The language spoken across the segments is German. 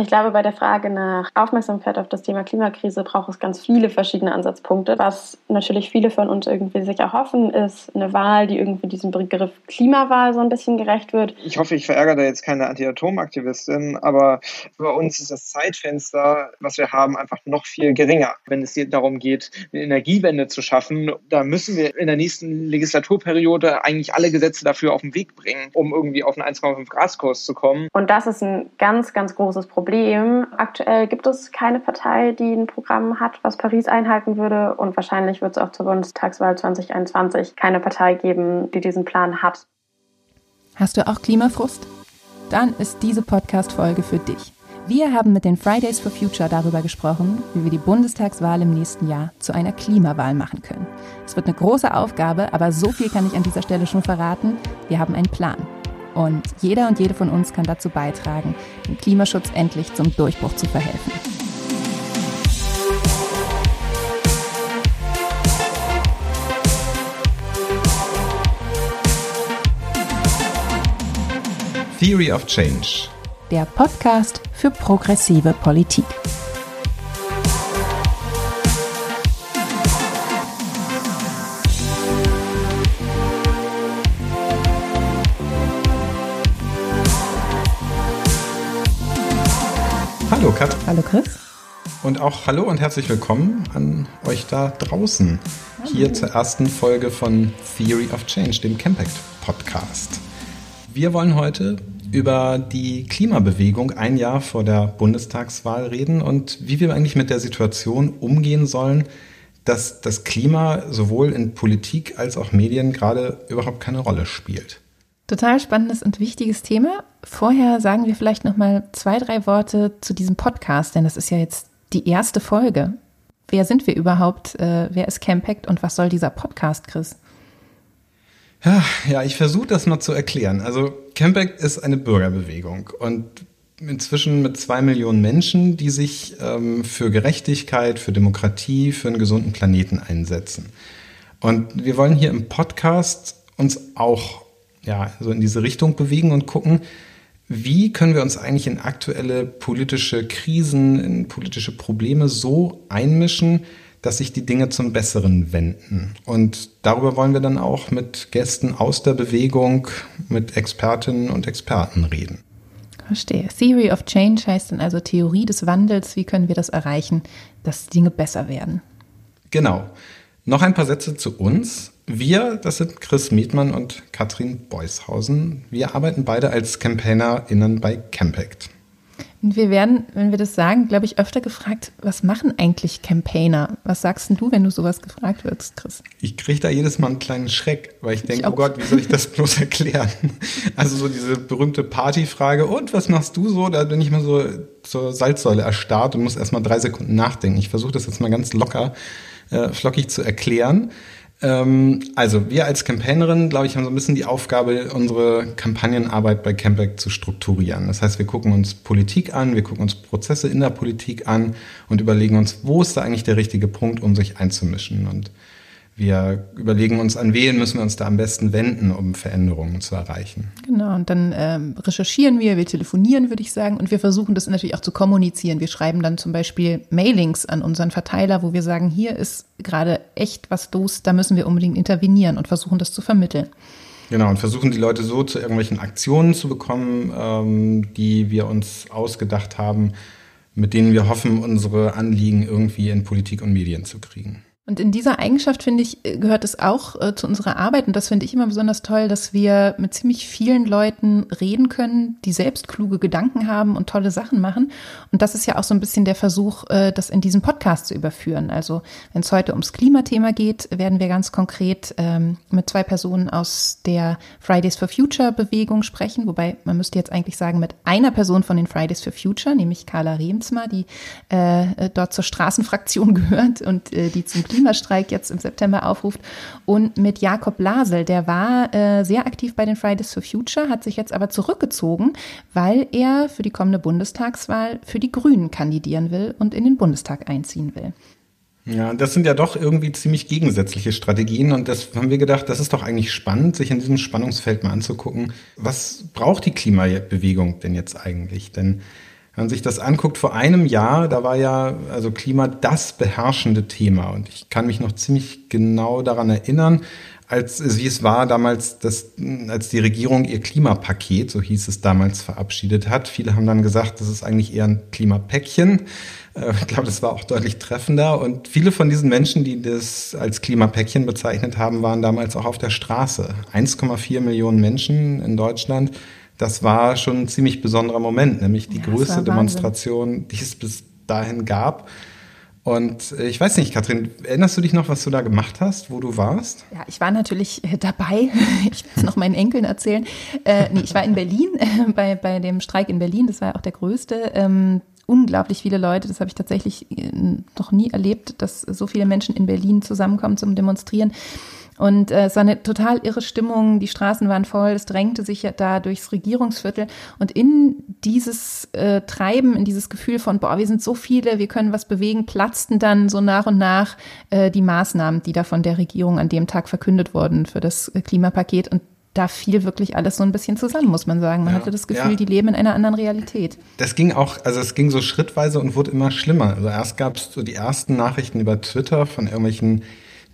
Ich glaube, bei der Frage nach Aufmerksamkeit auf das Thema Klimakrise braucht es ganz viele verschiedene Ansatzpunkte. Was natürlich viele von uns irgendwie sich erhoffen, ist eine Wahl, die irgendwie diesem Begriff Klimawahl so ein bisschen gerecht wird. Ich hoffe, ich verärgere da jetzt keine Anti-Atom-Aktivistin, aber bei uns ist das Zeitfenster, was wir haben, einfach noch viel geringer. Wenn es darum geht, eine Energiewende zu schaffen, da müssen wir in der nächsten Legislaturperiode eigentlich alle Gesetze dafür auf den Weg bringen, um irgendwie auf einen 1,5 Grad Kurs zu kommen. Und das ist ein ganz, ganz großes Problem Problem. Aktuell gibt es keine Partei, die ein Programm hat, was Paris einhalten würde. Und wahrscheinlich wird es auch zur Bundestagswahl 2021 keine Partei geben, die diesen Plan hat. Hast du auch Klimafrust? Dann ist diese Podcast-Folge für dich. Wir haben mit den Fridays for Future darüber gesprochen, wie wir die Bundestagswahl im nächsten Jahr zu einer Klimawahl machen können. Es wird eine große Aufgabe, aber so viel kann ich an dieser Stelle schon verraten. Wir haben einen Plan. Und jeder und jede von uns kann dazu beitragen, dem Klimaschutz endlich zum Durchbruch zu verhelfen. Theory of Change. Der Podcast für progressive Politik. Hallo Kat. Hallo Chris. Und auch hallo und herzlich willkommen an euch da draußen. Hallo. Hier zur ersten Folge von Theory of Change, dem Campact Podcast. Wir wollen heute über die Klimabewegung ein Jahr vor der Bundestagswahl reden und wie wir eigentlich mit der Situation umgehen sollen, dass das Klima sowohl in Politik als auch Medien gerade überhaupt keine Rolle spielt. Total spannendes und wichtiges Thema. Vorher sagen wir vielleicht noch mal zwei, drei Worte zu diesem Podcast, denn das ist ja jetzt die erste Folge. Wer sind wir überhaupt? Äh, wer ist Campact und was soll dieser Podcast, Chris? Ja, ich versuche das mal zu erklären. Also Campact ist eine Bürgerbewegung und inzwischen mit zwei Millionen Menschen, die sich ähm, für Gerechtigkeit, für Demokratie, für einen gesunden Planeten einsetzen. Und wir wollen hier im Podcast uns auch ja, so in diese Richtung bewegen und gucken, wie können wir uns eigentlich in aktuelle politische Krisen, in politische Probleme so einmischen, dass sich die Dinge zum Besseren wenden. Und darüber wollen wir dann auch mit Gästen aus der Bewegung, mit Expertinnen und Experten reden. Verstehe. Theory of Change heißt dann also Theorie des Wandels. Wie können wir das erreichen, dass Dinge besser werden? Genau. Noch ein paar Sätze zu uns. Wir, das sind Chris Mietmann und Katrin Beushausen. Wir arbeiten beide als CampaignerInnen bei Campact. Und wir werden, wenn wir das sagen, glaube ich, öfter gefragt, was machen eigentlich Campaigner? Was sagst du, wenn du sowas gefragt wirst, Chris? Ich kriege da jedes Mal einen kleinen Schreck, weil ich denke, oh Gott, wie soll ich das bloß erklären? Also so diese berühmte Partyfrage, und was machst du so? Da bin ich mal so zur Salzsäule erstarrt und muss erst mal drei Sekunden nachdenken. Ich versuche das jetzt mal ganz locker, äh, flockig zu erklären. Ähm, also wir als Campaignerin, glaube ich, haben so ein bisschen die Aufgabe, unsere Kampagnenarbeit bei Campact zu strukturieren. Das heißt, wir gucken uns Politik an, wir gucken uns Prozesse in der Politik an und überlegen uns, wo ist da eigentlich der richtige Punkt, um sich einzumischen. Und wir überlegen uns, an wen müssen wir uns da am besten wenden, um Veränderungen zu erreichen. Genau, und dann ähm, recherchieren wir, wir telefonieren, würde ich sagen, und wir versuchen das natürlich auch zu kommunizieren. Wir schreiben dann zum Beispiel Mailings an unseren Verteiler, wo wir sagen, hier ist gerade echt was los, da müssen wir unbedingt intervenieren und versuchen das zu vermitteln. Genau, und versuchen die Leute so zu irgendwelchen Aktionen zu bekommen, ähm, die wir uns ausgedacht haben, mit denen wir hoffen, unsere Anliegen irgendwie in Politik und Medien zu kriegen. Und in dieser Eigenschaft, finde ich, gehört es auch äh, zu unserer Arbeit. Und das finde ich immer besonders toll, dass wir mit ziemlich vielen Leuten reden können, die selbst kluge Gedanken haben und tolle Sachen machen. Und das ist ja auch so ein bisschen der Versuch, äh, das in diesen Podcast zu überführen. Also wenn es heute ums Klimathema geht, werden wir ganz konkret ähm, mit zwei Personen aus der Fridays for Future Bewegung sprechen. Wobei man müsste jetzt eigentlich sagen, mit einer Person von den Fridays for Future, nämlich Carla Remsma, die äh, dort zur Straßenfraktion gehört und äh, die zum Klima Klimastreik jetzt im September aufruft. Und mit Jakob Lasel, der war äh, sehr aktiv bei den Fridays for Future, hat sich jetzt aber zurückgezogen, weil er für die kommende Bundestagswahl für die Grünen kandidieren will und in den Bundestag einziehen will. Ja, das sind ja doch irgendwie ziemlich gegensätzliche Strategien und das haben wir gedacht, das ist doch eigentlich spannend, sich in diesem Spannungsfeld mal anzugucken. Was braucht die Klimabewegung denn jetzt eigentlich? Denn Wenn man sich das anguckt, vor einem Jahr, da war ja also Klima das beherrschende Thema. Und ich kann mich noch ziemlich genau daran erinnern, als wie es war damals, dass, als die Regierung ihr Klimapaket, so hieß es damals, verabschiedet hat. Viele haben dann gesagt, das ist eigentlich eher ein Klimapäckchen. Äh, ich glaube, das war auch deutlich treffender. Und viele von diesen Menschen, die das als Klimapäckchen bezeichnet haben, waren damals auch auf der Straße. 1,4 Millionen Menschen in Deutschland. Das war schon ein ziemlich besonderer Moment, nämlich die ja, größte Demonstration, die es bis dahin gab. Und äh, ich weiß nicht, Katrin, erinnerst du dich noch, was du da gemacht hast, wo du warst? Ja, ich war natürlich äh, dabei. Ich will es noch meinen Enkeln erzählen. Äh, nee, ich war in Berlin, äh, bei, bei dem Streik in Berlin. Das war ja auch der größte. Ähm, unglaublich viele Leute. Das habe ich tatsächlich äh, noch nie erlebt, dass so viele Menschen in Berlin zusammenkommen zum Demonstrieren. Und äh, es war eine total irre Stimmung, die Straßen waren voll, es drängte sich ja da durchs Regierungsviertel. Und in dieses äh, Treiben, in dieses Gefühl von, boah, wir sind so viele, wir können was bewegen, platzten dann so nach und nach äh, die Maßnahmen, die da von der Regierung an dem Tag verkündet wurden für das äh, Klimapaket. Und da fiel wirklich alles so ein bisschen zusammen, muss man sagen. Man ja, hatte das Gefühl, ja. die leben in einer anderen Realität. Das ging auch, also es ging so schrittweise und wurde immer schlimmer. Also erst gab es so die ersten Nachrichten über Twitter von irgendwelchen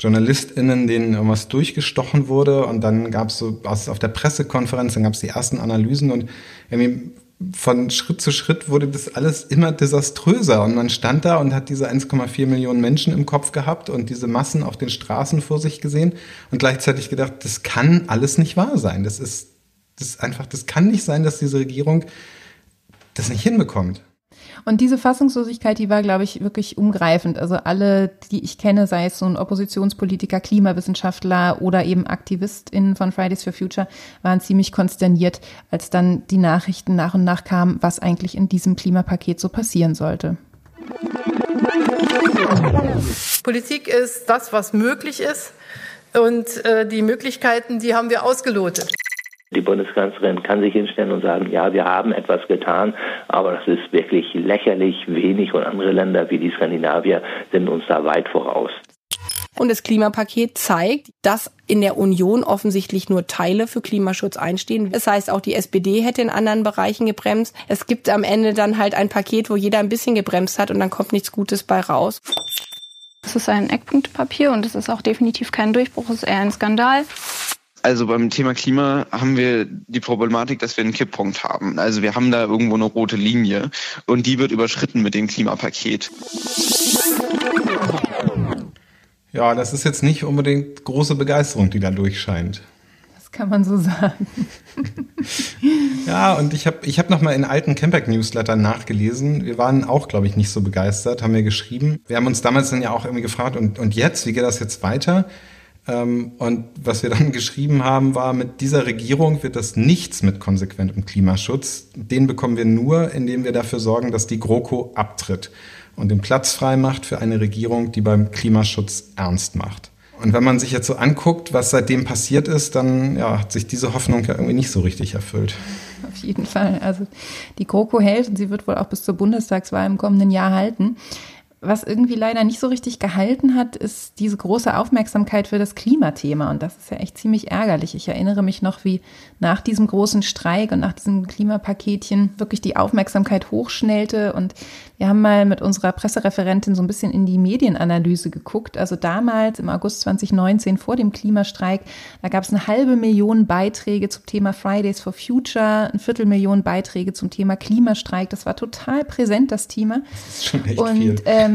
JournalistInnen, denen irgendwas durchgestochen wurde und dann gab es so was auf der Pressekonferenz, dann gab es die ersten Analysen und irgendwie von Schritt zu Schritt wurde das alles immer desaströser und man stand da und hat diese 1,4 Millionen Menschen im Kopf gehabt und diese Massen auf den Straßen vor sich gesehen und gleichzeitig gedacht, das kann alles nicht wahr sein. Das ist, das ist einfach, das kann nicht sein, dass diese Regierung das nicht hinbekommt. Und diese Fassungslosigkeit, die war, glaube ich, wirklich umgreifend. Also alle, die ich kenne, sei es so ein Oppositionspolitiker, Klimawissenschaftler oder eben AktivistInnen von Fridays for Future, waren ziemlich konsterniert, als dann die Nachrichten nach und nach kamen, was eigentlich in diesem Klimapaket so passieren sollte. Politik ist das, was möglich ist. Und äh, die Möglichkeiten, die haben wir ausgelotet. Die Bundeskanzlerin kann sich hinstellen und sagen, ja, wir haben etwas getan, aber das ist wirklich lächerlich wenig und andere Länder wie die Skandinavier sind uns da weit voraus. Und das Klimapaket zeigt, dass in der Union offensichtlich nur Teile für Klimaschutz einstehen. Das heißt, auch die SPD hätte in anderen Bereichen gebremst. Es gibt am Ende dann halt ein Paket, wo jeder ein bisschen gebremst hat und dann kommt nichts Gutes bei raus. Es ist ein Eckpunktpapier und es ist auch definitiv kein Durchbruch, es ist eher ein Skandal. Also beim Thema Klima haben wir die Problematik, dass wir einen Kipppunkt haben. Also wir haben da irgendwo eine rote Linie und die wird überschritten mit dem Klimapaket. Ja, das ist jetzt nicht unbedingt große Begeisterung, die da durchscheint. Das kann man so sagen. ja, und ich habe ich hab nochmal in alten Campact-Newslettern nachgelesen. Wir waren auch, glaube ich, nicht so begeistert, haben wir geschrieben. Wir haben uns damals dann ja auch irgendwie gefragt, und, und jetzt, wie geht das jetzt weiter? Ähm, und was wir dann geschrieben haben, war, mit dieser Regierung wird das nichts mit konsequentem Klimaschutz. Den bekommen wir nur, indem wir dafür sorgen, dass die GroKo abtritt und den Platz frei macht für eine Regierung, die beim Klimaschutz ernst macht. Und wenn man sich jetzt so anguckt, was seitdem passiert ist, dann ja, hat sich diese Hoffnung ja irgendwie nicht so richtig erfüllt. Auf jeden Fall. Also die GroKo hält und sie wird wohl auch bis zur Bundestagswahl im kommenden Jahr halten. Was irgendwie leider nicht so richtig gehalten hat, ist diese große Aufmerksamkeit für das Klimathema. Und das ist ja echt ziemlich ärgerlich. Ich erinnere mich noch, wie nach diesem großen Streik und nach diesem Klimapaketchen wirklich die Aufmerksamkeit hochschnellte. Und wir haben mal mit unserer Pressereferentin so ein bisschen in die Medienanalyse geguckt. Also damals im August 2019 vor dem Klimastreik, da gab es eine halbe Million Beiträge zum Thema Fridays for Future, ein Viertelmillion Beiträge zum Thema Klimastreik. Das war total präsent, das Thema. Das ist schon echt Und viel. Ähm,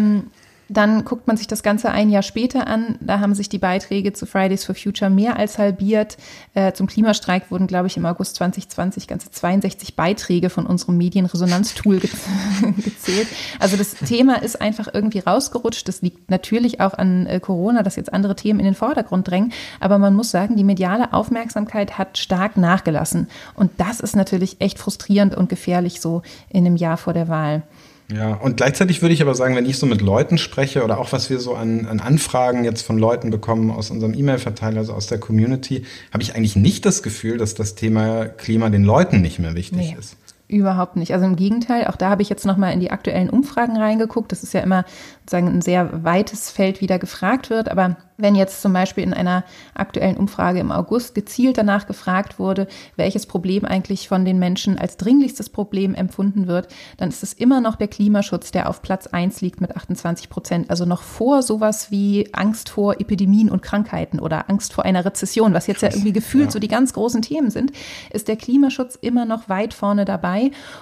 dann guckt man sich das Ganze ein Jahr später an. Da haben sich die Beiträge zu Fridays for Future mehr als halbiert. Äh, zum Klimastreik wurden, glaube ich, im August 2020 ganze 62 Beiträge von unserem Medienresonanztool ge gezählt. Also das Thema ist einfach irgendwie rausgerutscht. Das liegt natürlich auch an äh, Corona, dass jetzt andere Themen in den Vordergrund drängen. Aber man muss sagen, die mediale Aufmerksamkeit hat stark nachgelassen. Und das ist natürlich echt frustrierend und gefährlich so in einem Jahr vor der Wahl. Ja, und gleichzeitig würde ich aber sagen, wenn ich so mit Leuten spreche oder auch was wir so an, an Anfragen jetzt von Leuten bekommen aus unserem E-Mail-Verteiler, also aus der Community, habe ich eigentlich nicht das Gefühl, dass das Thema Klima den Leuten nicht mehr wichtig nee. ist. Überhaupt nicht. Also im Gegenteil, auch da habe ich jetzt nochmal in die aktuellen Umfragen reingeguckt. Das ist ja immer sozusagen ein sehr weites Feld, wie da gefragt wird. Aber wenn jetzt zum Beispiel in einer aktuellen Umfrage im August gezielt danach gefragt wurde, welches Problem eigentlich von den Menschen als dringlichstes Problem empfunden wird, dann ist es immer noch der Klimaschutz, der auf Platz eins liegt mit 28 Prozent. Also noch vor sowas wie Angst vor Epidemien und Krankheiten oder Angst vor einer Rezession, was jetzt ja irgendwie gefühlt ja. so die ganz großen Themen sind, ist der Klimaschutz immer noch weit vorne dabei.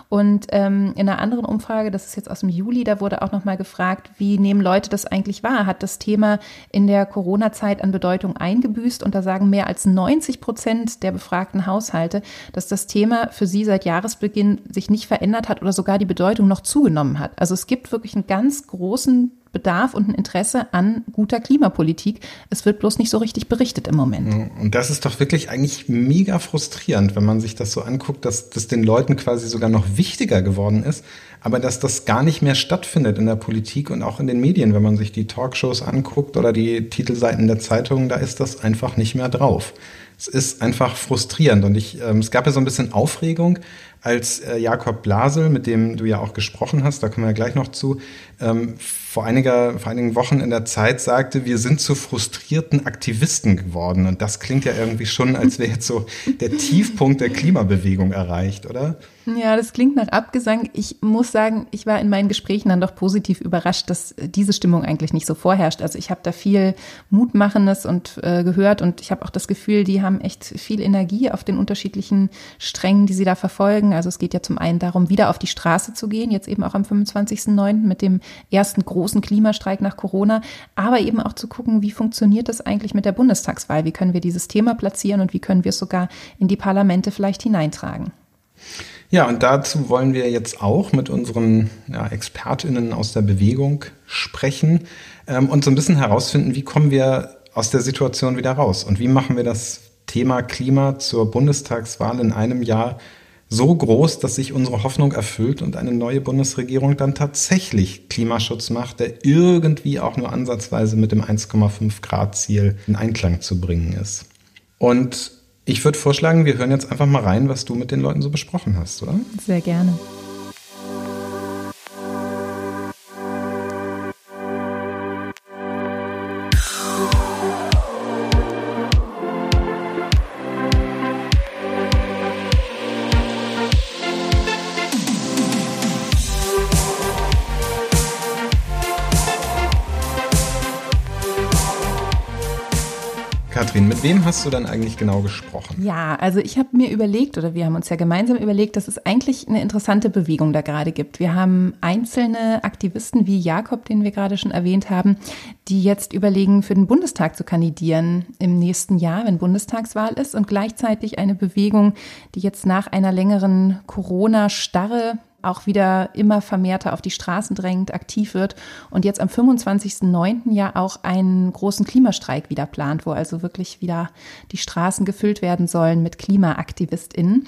Und ähm, in einer anderen Umfrage, das ist jetzt aus dem Juli, da wurde auch noch mal gefragt, wie nehmen Leute das eigentlich wahr? Hat das Thema in der Corona Corona-Zeit an Bedeutung eingebüßt und da sagen mehr als 90 Prozent der befragten Haushalte, dass das Thema für sie seit Jahresbeginn sich nicht verändert hat oder sogar die Bedeutung noch zugenommen hat. Also es gibt wirklich einen ganz großen Bedarf und ein Interesse an guter Klimapolitik. Es wird bloß nicht so richtig berichtet im Moment. Und das ist doch wirklich eigentlich mega frustrierend, wenn man sich das so anguckt, dass das den Leuten quasi sogar noch wichtiger geworden ist, aber dass das gar nicht mehr stattfindet in der Politik und auch in den Medien. Wenn man sich die Talkshows anguckt oder die Titelseiten der Zeitungen, da ist das einfach nicht mehr drauf. Es ist einfach frustrierend und ich, ähm, es gab ja so ein bisschen Aufregung, als äh, Jakob Blasel, mit dem du ja auch gesprochen hast, da kommen wir ja gleich noch zu, ähm, vor, einiger, vor einigen Wochen in der Zeit sagte, wir sind zu frustrierten Aktivisten geworden. Und das klingt ja irgendwie schon, als wäre jetzt so der Tiefpunkt der Klimabewegung erreicht, oder? Ja, das klingt nach Abgesang. Ich muss sagen, ich war in meinen Gesprächen dann doch positiv überrascht, dass diese Stimmung eigentlich nicht so vorherrscht. Also ich habe da viel Mutmachendes und äh, gehört und ich habe auch das Gefühl, die haben echt viel Energie auf den unterschiedlichen Strängen, die sie da verfolgen. Also es geht ja zum einen darum, wieder auf die Straße zu gehen, jetzt eben auch am 25.09. mit dem ersten großen Klimastreik nach Corona, aber eben auch zu gucken, wie funktioniert das eigentlich mit der Bundestagswahl? Wie können wir dieses Thema platzieren und wie können wir es sogar in die Parlamente vielleicht hineintragen? Ja, und dazu wollen wir jetzt auch mit unseren ja, ExpertInnen aus der Bewegung sprechen ähm, und so ein bisschen herausfinden, wie kommen wir aus der Situation wieder raus und wie machen wir das Thema Klima zur Bundestagswahl in einem Jahr so groß, dass sich unsere Hoffnung erfüllt und eine neue Bundesregierung dann tatsächlich Klimaschutz macht, der irgendwie auch nur ansatzweise mit dem 1,5 Grad Ziel in Einklang zu bringen ist. Und ich würde vorschlagen, wir hören jetzt einfach mal rein, was du mit den Leuten so besprochen hast, oder? Sehr gerne. Katrin, mit wem hast du dann eigentlich genau gesprochen? Ja, also ich habe mir überlegt, oder wir haben uns ja gemeinsam überlegt, dass es eigentlich eine interessante Bewegung da gerade gibt. Wir haben einzelne Aktivisten wie Jakob, den wir gerade schon erwähnt haben, die jetzt überlegen, für den Bundestag zu kandidieren im nächsten Jahr, wenn Bundestagswahl ist, und gleichzeitig eine Bewegung, die jetzt nach einer längeren Corona-Starre auch wieder immer vermehrter auf die Straßen drängt, aktiv wird und jetzt am 25.09. ja auch einen großen Klimastreik wieder plant, wo also wirklich wieder die Straßen gefüllt werden sollen mit KlimaaktivistInnen.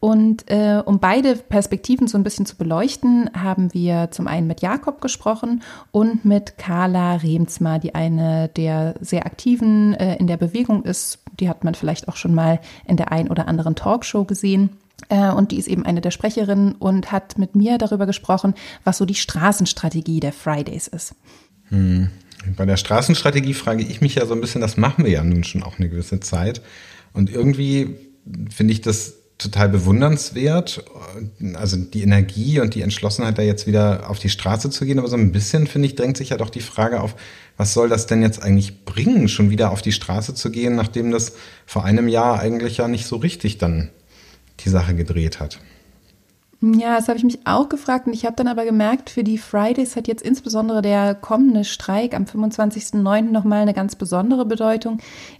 Und äh, um beide Perspektiven so ein bisschen zu beleuchten, haben wir zum einen mit Jakob gesprochen und mit Carla Remsma, die eine der sehr aktiven äh, in der Bewegung ist. Die hat man vielleicht auch schon mal in der ein oder anderen Talkshow gesehen. Äh, und die ist eben eine der Sprecherinnen und hat mit mir darüber gesprochen, was so die Straßenstrategie der Fridays ist. Hm. Bei der Straßenstrategie frage ich mich ja so ein bisschen, das machen wir ja nun schon auch eine gewisse Zeit. Und irgendwie finde ich das total bewundernswert, also die Energie und die Entschlossenheit, da jetzt wieder auf die Straße zu gehen. Aber so ein bisschen, finde ich, drängt sich ja doch die Frage auf, was soll das denn jetzt eigentlich bringen, schon wieder auf die Straße zu gehen, nachdem das vor einem Jahr eigentlich ja nicht so richtig dann die Sache gedreht hat. Ja, das habe ich mich auch gefragt und ich habe dann aber gemerkt, für die Fridays hat jetzt insbesondere der kommende Streik am 25.09. nochmal eine ganz besondere Bedeutung,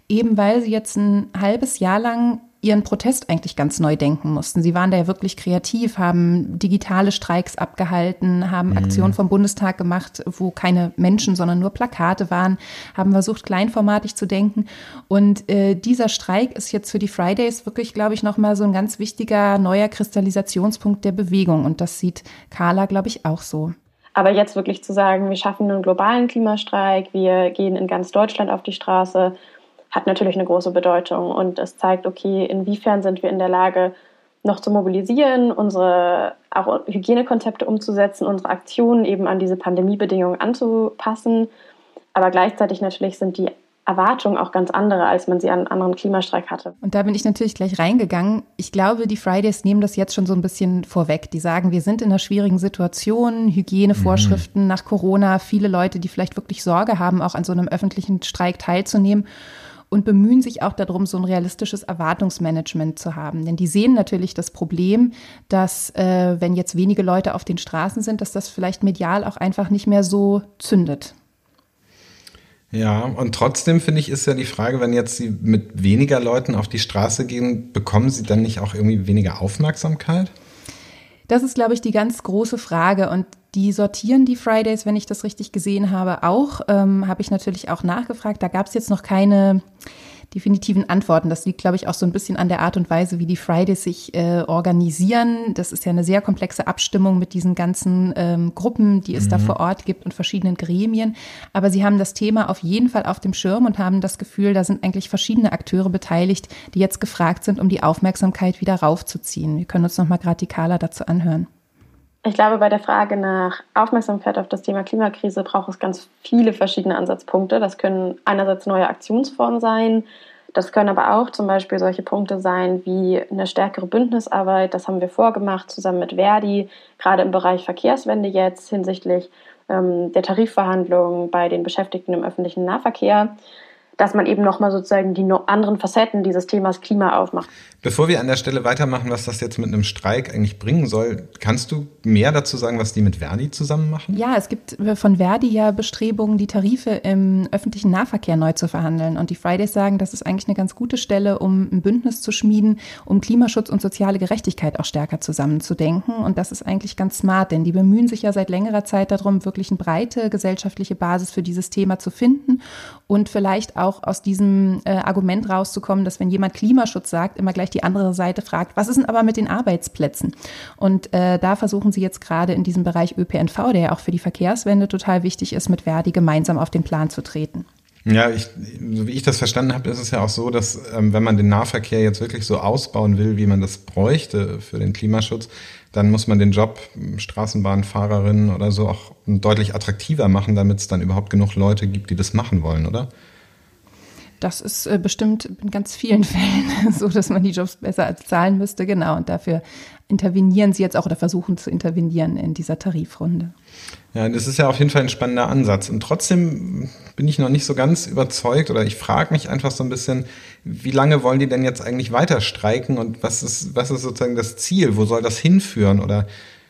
eben weil sie jetzt ein halbes Jahr lang ihren Protest eigentlich ganz neu denken mussten. Sie waren da ja wirklich kreativ, haben digitale Streiks abgehalten, haben mhm. Aktionen vom Bundestag gemacht, wo keine Menschen, sondern nur Plakate waren, haben versucht, kleinformatig zu denken. Und äh, dieser Streik ist jetzt für die Fridays wirklich, glaube ich, nochmal so ein ganz wichtiger neuer Kristallisationspunkt der Bewegung. Und das sieht Carla, glaube ich, auch so. Aber jetzt wirklich zu sagen, wir schaffen einen globalen Klimastreik, wir gehen in ganz Deutschland auf die Straße hat natürlich eine große Bedeutung und es zeigt, okay, inwiefern sind wir in der Lage, noch zu mobilisieren, unsere auch Hygienekonzepte umzusetzen, unsere Aktionen eben an diese Pandemiebedingungen anzupassen. Aber gleichzeitig natürlich sind die Erwartungen auch ganz andere, als man sie an einem anderen Klimastreik hatte. Und da bin ich natürlich gleich reingegangen. Ich glaube, die Fridays nehmen das jetzt schon so ein bisschen vorweg. Die sagen, wir sind in einer schwierigen Situation, Hygienevorschriften mhm. nach Corona, viele Leute, die vielleicht wirklich Sorge haben, auch an so einem öffentlichen Streik teilzunehmen und bemühen sich auch darum, so ein realistisches Erwartungsmanagement zu haben. Denn die sehen natürlich das Problem, dass äh, wenn jetzt wenige Leute auf den Straßen sind, dass das vielleicht medial auch einfach nicht mehr so zündet. Ja, und trotzdem finde ich, ist ja die Frage, wenn jetzt Sie mit weniger Leuten auf die Straße gehen, bekommen Sie dann nicht auch irgendwie weniger Aufmerksamkeit? Das ist, glaube ich, die ganz große Frage. Und die sortieren die Fridays, wenn ich das richtig gesehen habe, auch. Ähm, habe ich natürlich auch nachgefragt. Da gab es jetzt noch keine definitiven Antworten. Das liegt, glaube ich, auch so ein bisschen an der Art und Weise, wie die Fridays sich äh, organisieren. Das ist ja eine sehr komplexe Abstimmung mit diesen ganzen ähm, Gruppen, die es mhm. da vor Ort gibt und verschiedenen Gremien. Aber sie haben das Thema auf jeden Fall auf dem Schirm und haben das Gefühl, da sind eigentlich verschiedene Akteure beteiligt, die jetzt gefragt sind, um die Aufmerksamkeit wieder raufzuziehen. Wir können uns nochmal gerade die Carla dazu anhören. Ich glaube, bei der Frage nach Aufmerksamkeit auf das Thema Klimakrise braucht es ganz viele verschiedene Ansatzpunkte. Das können einerseits neue Aktionsformen sein, das können aber auch zum Beispiel solche Punkte sein wie eine stärkere Bündnisarbeit. Das haben wir vorgemacht zusammen mit Verdi, gerade im Bereich Verkehrswende jetzt hinsichtlich ähm, der Tarifverhandlungen bei den Beschäftigten im öffentlichen Nahverkehr dass man eben nochmal sozusagen die anderen Facetten dieses Themas Klima aufmacht. Bevor wir an der Stelle weitermachen, was das jetzt mit einem Streik eigentlich bringen soll, kannst du mehr dazu sagen, was die mit Verdi zusammen machen? Ja, es gibt von Verdi ja Bestrebungen, die Tarife im öffentlichen Nahverkehr neu zu verhandeln. Und die Fridays sagen, das ist eigentlich eine ganz gute Stelle, um ein Bündnis zu schmieden, um Klimaschutz und soziale Gerechtigkeit auch stärker zusammenzudenken. Und das ist eigentlich ganz smart, denn die bemühen sich ja seit längerer Zeit darum, wirklich eine breite gesellschaftliche Basis für dieses Thema zu finden und vielleicht auch aus diesem äh, Argument rauszukommen, dass wenn jemand Klimaschutz sagt, immer gleich die andere Seite fragt, was ist denn aber mit den Arbeitsplätzen? Und äh, da versuchen sie jetzt gerade in diesem Bereich ÖPNV, der ja auch für die Verkehrswende total wichtig ist, mit Verdi gemeinsam auf den Plan zu treten. Ja, ich, so wie ich das verstanden habe, ist es ja auch so, dass ähm, wenn man den Nahverkehr jetzt wirklich so ausbauen will, wie man das bräuchte für den Klimaschutz, dann muss man den Job Straßenbahnfahrerin oder so auch deutlich attraktiver machen, damit es dann überhaupt genug Leute gibt, die das machen wollen, oder? Das ist äh, bestimmt in ganz vielen Fällen so, dass man die Jobs besser als zahlen müsste. Genau. Und dafür intervenieren sie jetzt auch oder versuchen zu intervenieren in dieser Tarifrunde. Ja, das ist ja auf jeden Fall ein spannender Ansatz. Und trotzdem bin ich noch nicht so ganz überzeugt oder ich frage mich einfach so ein bisschen, wie lange wollen die denn jetzt eigentlich weiter streiken und was ist, was ist sozusagen das Ziel? Wo soll das hinführen? Oder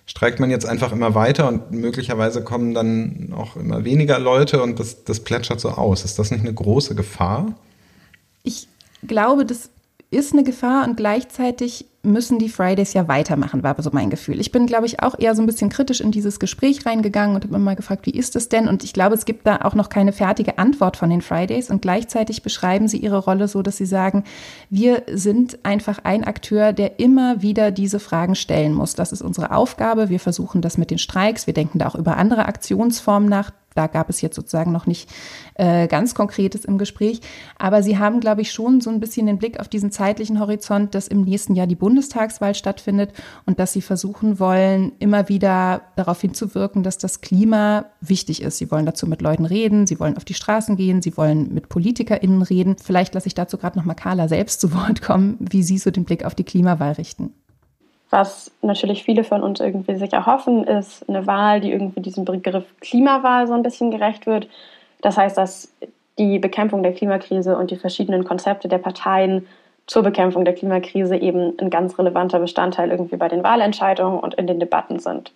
streikt man jetzt einfach immer weiter und möglicherweise kommen dann auch immer weniger Leute und das, das plätschert so aus. Ist das nicht eine große Gefahr? Ich glaube, das ist eine Gefahr und gleichzeitig müssen die Fridays ja weitermachen, war so mein Gefühl. Ich bin, glaube ich, auch eher so ein bisschen kritisch in dieses Gespräch reingegangen und habe immer gefragt, wie ist es denn? Und ich glaube, es gibt da auch noch keine fertige Antwort von den Fridays und gleichzeitig beschreiben sie ihre Rolle so, dass sie sagen, wir sind einfach ein Akteur, der immer wieder diese Fragen stellen muss. Das ist unsere Aufgabe. Wir versuchen das mit den Streiks. Wir denken da auch über andere Aktionsformen nach, da gab es jetzt sozusagen noch nicht äh, ganz Konkretes im Gespräch. Aber Sie haben, glaube ich, schon so ein bisschen den Blick auf diesen zeitlichen Horizont, dass im nächsten Jahr die Bundestagswahl stattfindet und dass Sie versuchen wollen, immer wieder darauf hinzuwirken, dass das Klima wichtig ist. Sie wollen dazu mit Leuten reden, Sie wollen auf die Straßen gehen, Sie wollen mit PolitikerInnen reden. Vielleicht lasse ich dazu gerade noch mal Carla selbst zu Wort kommen, wie Sie so den Blick auf die Klimawahl richten. Was natürlich viele von uns irgendwie sich erhoffen, ist eine Wahl, die irgendwie diesem Begriff Klimawahl so ein bisschen gerecht wird. Das heißt, dass die Bekämpfung der Klimakrise und die verschiedenen Konzepte der Parteien zur Bekämpfung der Klimakrise eben ein ganz relevanter Bestandteil irgendwie bei den Wahlentscheidungen und in den Debatten sind.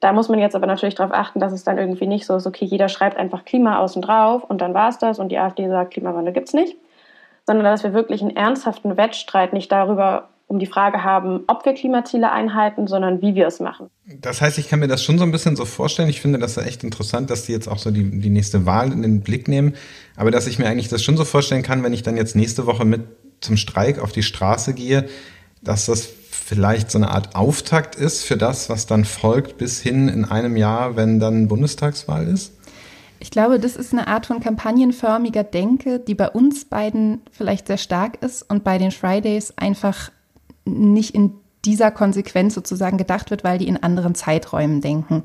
Da muss man jetzt aber natürlich darauf achten, dass es dann irgendwie nicht so ist, okay, jeder schreibt einfach Klima außen drauf und dann war es das und die AfD sagt, Klimawandel gibt es nicht, sondern dass wir wirklich einen ernsthaften Wettstreit nicht darüber um die Frage haben, ob wir Klimaziele einhalten, sondern wie wir es machen. Das heißt, ich kann mir das schon so ein bisschen so vorstellen. Ich finde das echt interessant, dass die jetzt auch so die, die nächste Wahl in den Blick nehmen. Aber dass ich mir eigentlich das schon so vorstellen kann, wenn ich dann jetzt nächste Woche mit zum Streik auf die Straße gehe, dass das vielleicht so eine Art Auftakt ist für das, was dann folgt bis hin in einem Jahr, wenn dann Bundestagswahl ist? Ich glaube, das ist eine Art von kampagnenförmiger Denke, die bei uns beiden vielleicht sehr stark ist und bei den Fridays einfach nicht in dieser Konsequenz sozusagen gedacht wird, weil die in anderen Zeiträumen denken.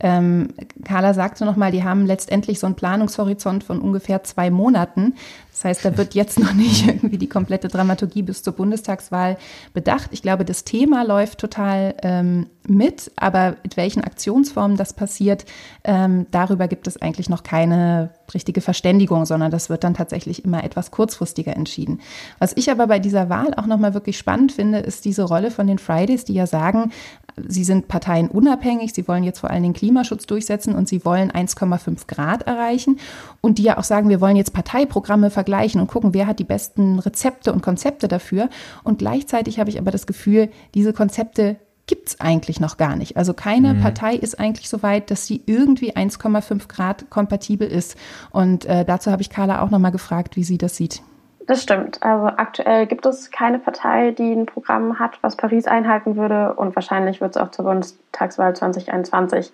Ähm, Carla sagte nochmal, die haben letztendlich so einen Planungshorizont von ungefähr zwei Monaten. Das heißt, da wird jetzt noch nicht irgendwie die komplette Dramaturgie bis zur Bundestagswahl bedacht. Ich glaube, das Thema läuft total ähm, mit, aber mit welchen Aktionsformen das passiert, ähm, darüber gibt es eigentlich noch keine richtige Verständigung, sondern das wird dann tatsächlich immer etwas kurzfristiger entschieden. Was ich aber bei dieser Wahl auch nochmal wirklich spannend finde, ist diese Rolle von den Fridays, die ja sagen, sie sind parteienunabhängig, sie wollen jetzt vor allen Dingen Klimaschutz durchsetzen und sie wollen 1,5 Grad erreichen und die ja auch sagen, wir wollen jetzt Parteiprogramme vergleichen und gucken, wer hat die besten Rezepte und Konzepte dafür. Und gleichzeitig habe ich aber das Gefühl, diese Konzepte gibt es eigentlich noch gar nicht. Also keine mhm. Partei ist eigentlich so weit, dass sie irgendwie 1,5 Grad kompatibel ist. Und äh, dazu habe ich Carla auch nochmal gefragt, wie sie das sieht. Das stimmt. Also aktuell gibt es keine Partei, die ein Programm hat, was Paris einhalten würde. Und wahrscheinlich wird es auch zur Bundestagswahl 2021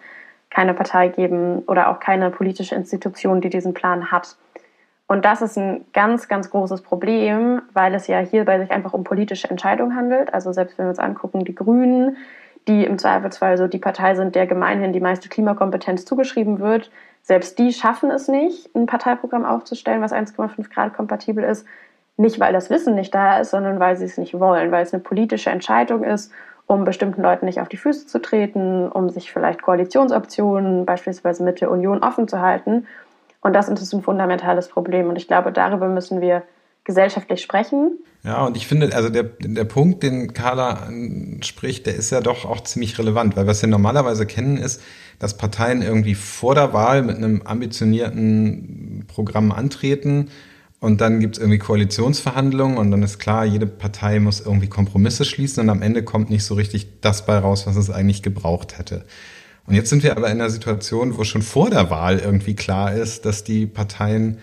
keine Partei geben oder auch keine politische Institution, die diesen Plan hat. Und das ist ein ganz, ganz großes Problem, weil es ja hierbei sich einfach um politische Entscheidungen handelt. Also selbst wenn wir uns angucken, die Grünen, die im Zweifelsfall so die Partei sind, der gemeinhin die meiste Klimakompetenz zugeschrieben wird, selbst die schaffen es nicht, ein Parteiprogramm aufzustellen, was 1,5 Grad kompatibel ist. Nicht, weil das Wissen nicht da ist, sondern weil sie es nicht wollen, weil es eine politische Entscheidung ist, um bestimmten Leuten nicht auf die Füße zu treten, um sich vielleicht Koalitionsoptionen, beispielsweise mit der Union, offen zu halten. Und das ist ein fundamentales Problem. Und ich glaube, darüber müssen wir gesellschaftlich sprechen. Ja, und ich finde, also der, der Punkt, den Carla spricht, der ist ja doch auch ziemlich relevant, weil was wir normalerweise kennen ist, dass Parteien irgendwie vor der Wahl mit einem ambitionierten Programm antreten und dann gibt es irgendwie Koalitionsverhandlungen und dann ist klar, jede Partei muss irgendwie Kompromisse schließen und am Ende kommt nicht so richtig das bei raus, was es eigentlich gebraucht hätte. Und jetzt sind wir aber in einer Situation, wo schon vor der Wahl irgendwie klar ist, dass die Parteien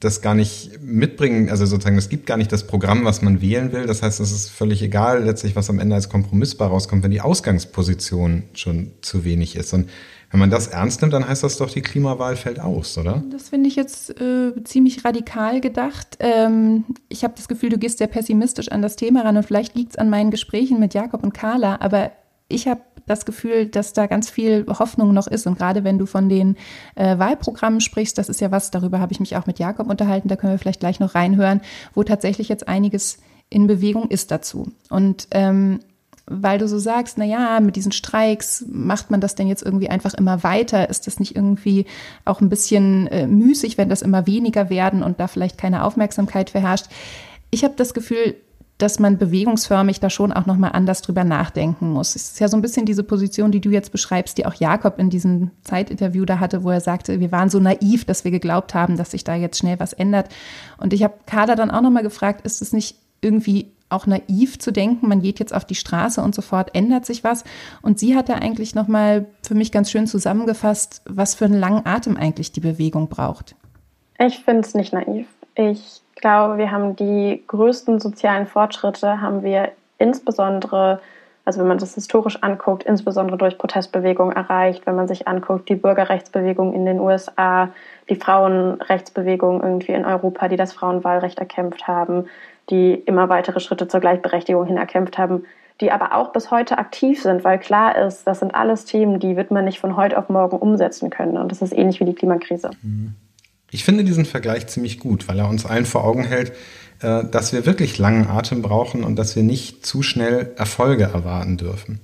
das gar nicht mitbringen, also sozusagen, es gibt gar nicht das Programm, was man wählen will. Das heißt, es ist völlig egal letztlich, was am Ende als Kompromiss bei rauskommt, wenn die Ausgangsposition schon zu wenig ist. Und wenn man das ernst nimmt, dann heißt das doch, die Klimawahl fällt aus, oder? Das finde ich jetzt äh, ziemlich radikal gedacht. Ähm, ich habe das Gefühl, du gehst sehr pessimistisch an das Thema ran und vielleicht liegt es an meinen Gesprächen mit Jakob und Carla, aber ich habe das Gefühl, dass da ganz viel Hoffnung noch ist. Und gerade wenn du von den äh, Wahlprogrammen sprichst, das ist ja was, darüber habe ich mich auch mit Jakob unterhalten, da können wir vielleicht gleich noch reinhören, wo tatsächlich jetzt einiges in Bewegung ist dazu. Und ähm, weil du so sagst, na ja, mit diesen Streiks macht man das denn jetzt irgendwie einfach immer weiter? Ist das nicht irgendwie auch ein bisschen äh, müßig, wenn das immer weniger werden und da vielleicht keine Aufmerksamkeit verherrscht? Ich habe das Gefühl, dass man bewegungsförmig da schon auch nochmal anders drüber nachdenken muss. Es ist ja so ein bisschen diese Position, die du jetzt beschreibst, die auch Jakob in diesem Zeitinterview da hatte, wo er sagte, wir waren so naiv, dass wir geglaubt haben, dass sich da jetzt schnell was ändert. Und ich habe Kader dann auch nochmal gefragt, ist es nicht irgendwie auch naiv zu denken, man geht jetzt auf die Straße und sofort ändert sich was. Und sie hat da eigentlich nochmal für mich ganz schön zusammengefasst, was für einen langen Atem eigentlich die Bewegung braucht. Ich finde es nicht naiv. Ich glaube, wir haben die größten sozialen Fortschritte, haben wir insbesondere, also wenn man das historisch anguckt, insbesondere durch Protestbewegungen erreicht, wenn man sich anguckt, die Bürgerrechtsbewegung in den USA, die Frauenrechtsbewegung irgendwie in Europa, die das Frauenwahlrecht erkämpft haben, die immer weitere Schritte zur Gleichberechtigung hin erkämpft haben, die aber auch bis heute aktiv sind, weil klar ist, das sind alles Themen, die wird man nicht von heute auf morgen umsetzen können. Und das ist ähnlich wie die Klimakrise. Mhm. Ich finde diesen Vergleich ziemlich gut, weil er uns allen vor Augen hält, äh, dass wir wirklich langen Atem brauchen und dass wir nicht zu schnell Erfolge erwarten dürfen.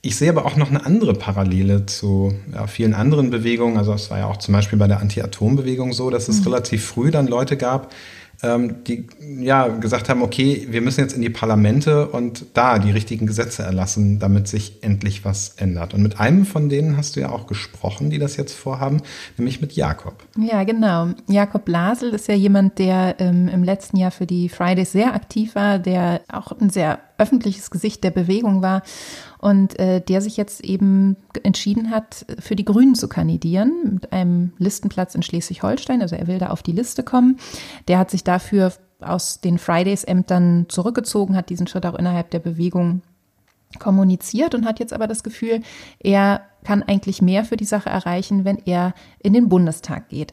Ich sehe aber auch noch eine andere Parallele zu ja, vielen anderen Bewegungen. Also es war ja auch zum Beispiel bei der Anti-Atom-Bewegung so, dass es mhm. relativ früh dann Leute gab, ähm, die ja gesagt haben, okay, wir müssen jetzt in die Parlamente und da die richtigen Gesetze erlassen, damit sich endlich was ändert. Und mit einem von denen hast du ja auch gesprochen, die das jetzt vorhaben, nämlich mit Jakob. Ja, genau. Jakob Blasel ist ja jemand, der ähm, im letzten Jahr für die Fridays sehr aktiv war, der auch ein sehr öffentliches Gesicht der Bewegung war und äh, der sich jetzt eben entschieden hat, für die Grünen zu kandidieren mit einem Listenplatz in Schleswig-Holstein. Also er will da auf die Liste kommen. Der hat sich dafür aus den Fridays-Ämtern zurückgezogen, hat diesen Schritt auch innerhalb der Bewegung kommuniziert und hat jetzt aber das Gefühl, er kann eigentlich mehr für die Sache erreichen, wenn er in den Bundestag geht.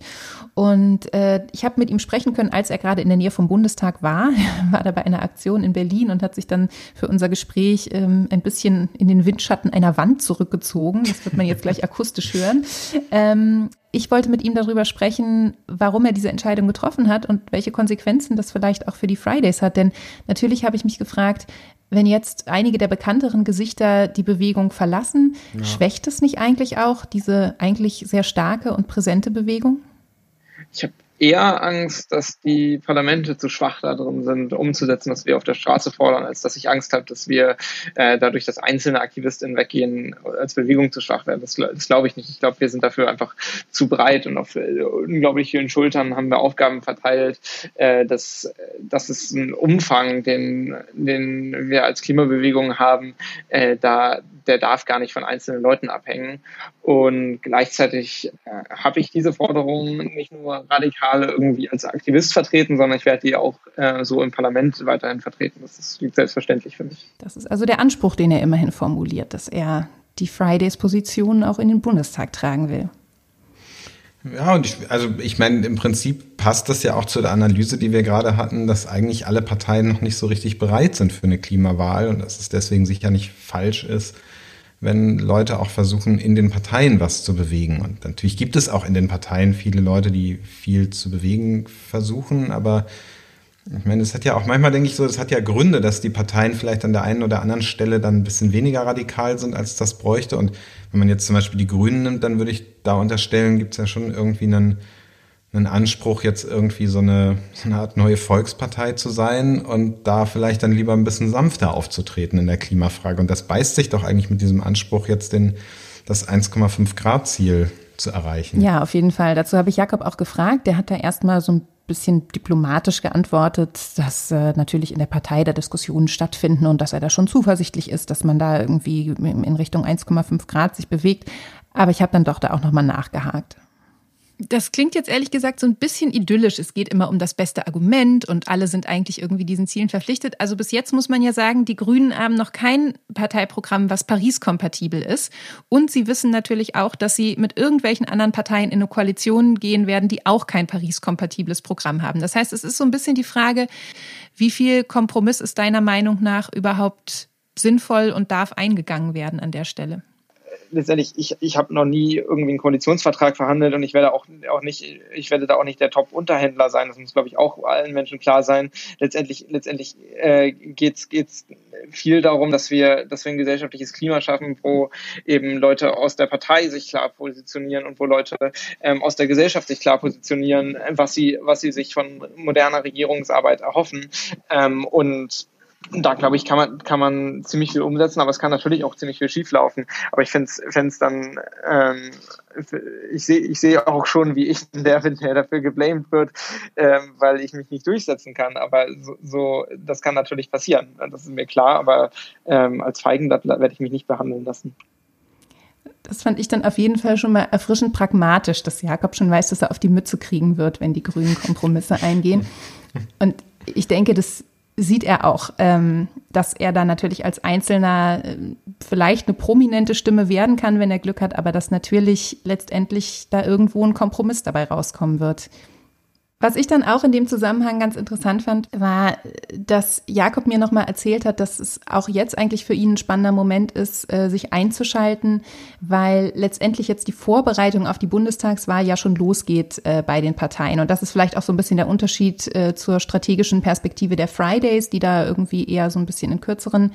Und äh, ich habe mit ihm sprechen können, als er gerade in der Nähe vom Bundestag war. Er war da bei einer Aktion in Berlin und hat sich dann für unser Gespräch ähm, ein bisschen in den Windschatten einer Wand zurückgezogen. Das wird man jetzt gleich akustisch hören. Ähm, ich wollte mit ihm darüber sprechen, warum er diese Entscheidung getroffen hat und welche Konsequenzen das vielleicht auch für die Fridays hat. Denn natürlich habe ich mich gefragt, wenn jetzt einige der bekannteren Gesichter die Bewegung verlassen, ja. schwächt es nicht eigentlich auch diese eigentlich sehr starke und präsente Bewegung? Ich habe eher Angst, dass die Parlamente zu schwach darin sind, umzusetzen, was wir auf der Straße fordern, als dass ich Angst habe, dass wir äh, dadurch, dass einzelne Aktivistinnen weggehen, als Bewegung zu schwach werden. Das, das glaube ich nicht. Ich glaube, wir sind dafür einfach zu breit und auf äh, unglaublich vielen Schultern haben wir Aufgaben verteilt. Äh, das, das ist ein Umfang, den, den wir als Klimabewegung haben. Äh, da, der darf gar nicht von einzelnen Leuten abhängen. Und gleichzeitig äh, habe ich diese Forderungen nicht nur radikal irgendwie als Aktivist vertreten, sondern ich werde die auch äh, so im Parlament weiterhin vertreten. Das ist selbstverständlich für mich. Das ist also der Anspruch, den er immerhin formuliert, dass er die Fridays-Position auch in den Bundestag tragen will. Ja, und ich, also ich meine, im Prinzip passt das ja auch zu der Analyse, die wir gerade hatten, dass eigentlich alle Parteien noch nicht so richtig bereit sind für eine Klimawahl und dass es deswegen sicher nicht falsch ist, wenn Leute auch versuchen, in den Parteien was zu bewegen. Und natürlich gibt es auch in den Parteien viele Leute, die viel zu bewegen versuchen, aber ich meine, es hat ja auch manchmal, denke ich so, es hat ja Gründe, dass die Parteien vielleicht an der einen oder anderen Stelle dann ein bisschen weniger radikal sind, als das bräuchte. Und wenn man jetzt zum Beispiel die Grünen nimmt, dann würde ich da unterstellen, gibt es ja schon irgendwie einen einen Anspruch, jetzt irgendwie so eine, so eine Art neue Volkspartei zu sein und da vielleicht dann lieber ein bisschen sanfter aufzutreten in der Klimafrage. Und das beißt sich doch eigentlich mit diesem Anspruch, jetzt den, das 1,5 Grad Ziel zu erreichen. Ja, auf jeden Fall. Dazu habe ich Jakob auch gefragt. Der hat da erstmal so ein bisschen diplomatisch geantwortet, dass äh, natürlich in der Partei da Diskussionen stattfinden und dass er da schon zuversichtlich ist, dass man da irgendwie in Richtung 1,5 Grad sich bewegt. Aber ich habe dann doch da auch nochmal nachgehakt. Das klingt jetzt ehrlich gesagt so ein bisschen idyllisch. Es geht immer um das beste Argument und alle sind eigentlich irgendwie diesen Zielen verpflichtet. Also bis jetzt muss man ja sagen, die Grünen haben noch kein Parteiprogramm, was Paris-kompatibel ist. Und sie wissen natürlich auch, dass sie mit irgendwelchen anderen Parteien in eine Koalition gehen werden, die auch kein Paris-kompatibles Programm haben. Das heißt, es ist so ein bisschen die Frage, wie viel Kompromiss ist deiner Meinung nach überhaupt sinnvoll und darf eingegangen werden an der Stelle? Letztendlich, ich, ich habe noch nie irgendwie einen Koalitionsvertrag verhandelt und ich werde auch, auch nicht, ich werde da auch nicht der Top-Unterhändler sein. Das muss, glaube ich, auch allen Menschen klar sein. Letztendlich, letztendlich äh, geht es viel darum, dass wir, dass wir ein gesellschaftliches Klima schaffen, wo eben Leute aus der Partei sich klar positionieren und wo Leute ähm, aus der Gesellschaft sich klar positionieren, was sie, was sie sich von moderner Regierungsarbeit erhoffen. Ähm, und da glaube ich, kann man, kann man ziemlich viel umsetzen, aber es kann natürlich auch ziemlich viel schieflaufen. Aber ich finde es dann, ähm, ich sehe ich sehe auch schon, wie ich der bin, der dafür geblamed wird, ähm, weil ich mich nicht durchsetzen kann. Aber so, so, das kann natürlich passieren. Das ist mir klar, aber ähm, als Feigenblatt werde ich mich nicht behandeln lassen. Das fand ich dann auf jeden Fall schon mal erfrischend pragmatisch, dass Jakob schon weiß, dass er auf die Mütze kriegen wird, wenn die Grünen Kompromisse eingehen. Und ich denke, das sieht er auch, ähm, dass er da natürlich als Einzelner äh, vielleicht eine prominente Stimme werden kann, wenn er Glück hat, aber dass natürlich letztendlich da irgendwo ein Kompromiss dabei rauskommen wird. Was ich dann auch in dem Zusammenhang ganz interessant fand, war, dass Jakob mir nochmal erzählt hat, dass es auch jetzt eigentlich für ihn ein spannender Moment ist, äh, sich einzuschalten, weil letztendlich jetzt die Vorbereitung auf die Bundestagswahl ja schon losgeht äh, bei den Parteien. Und das ist vielleicht auch so ein bisschen der Unterschied äh, zur strategischen Perspektive der Fridays, die da irgendwie eher so ein bisschen in kürzeren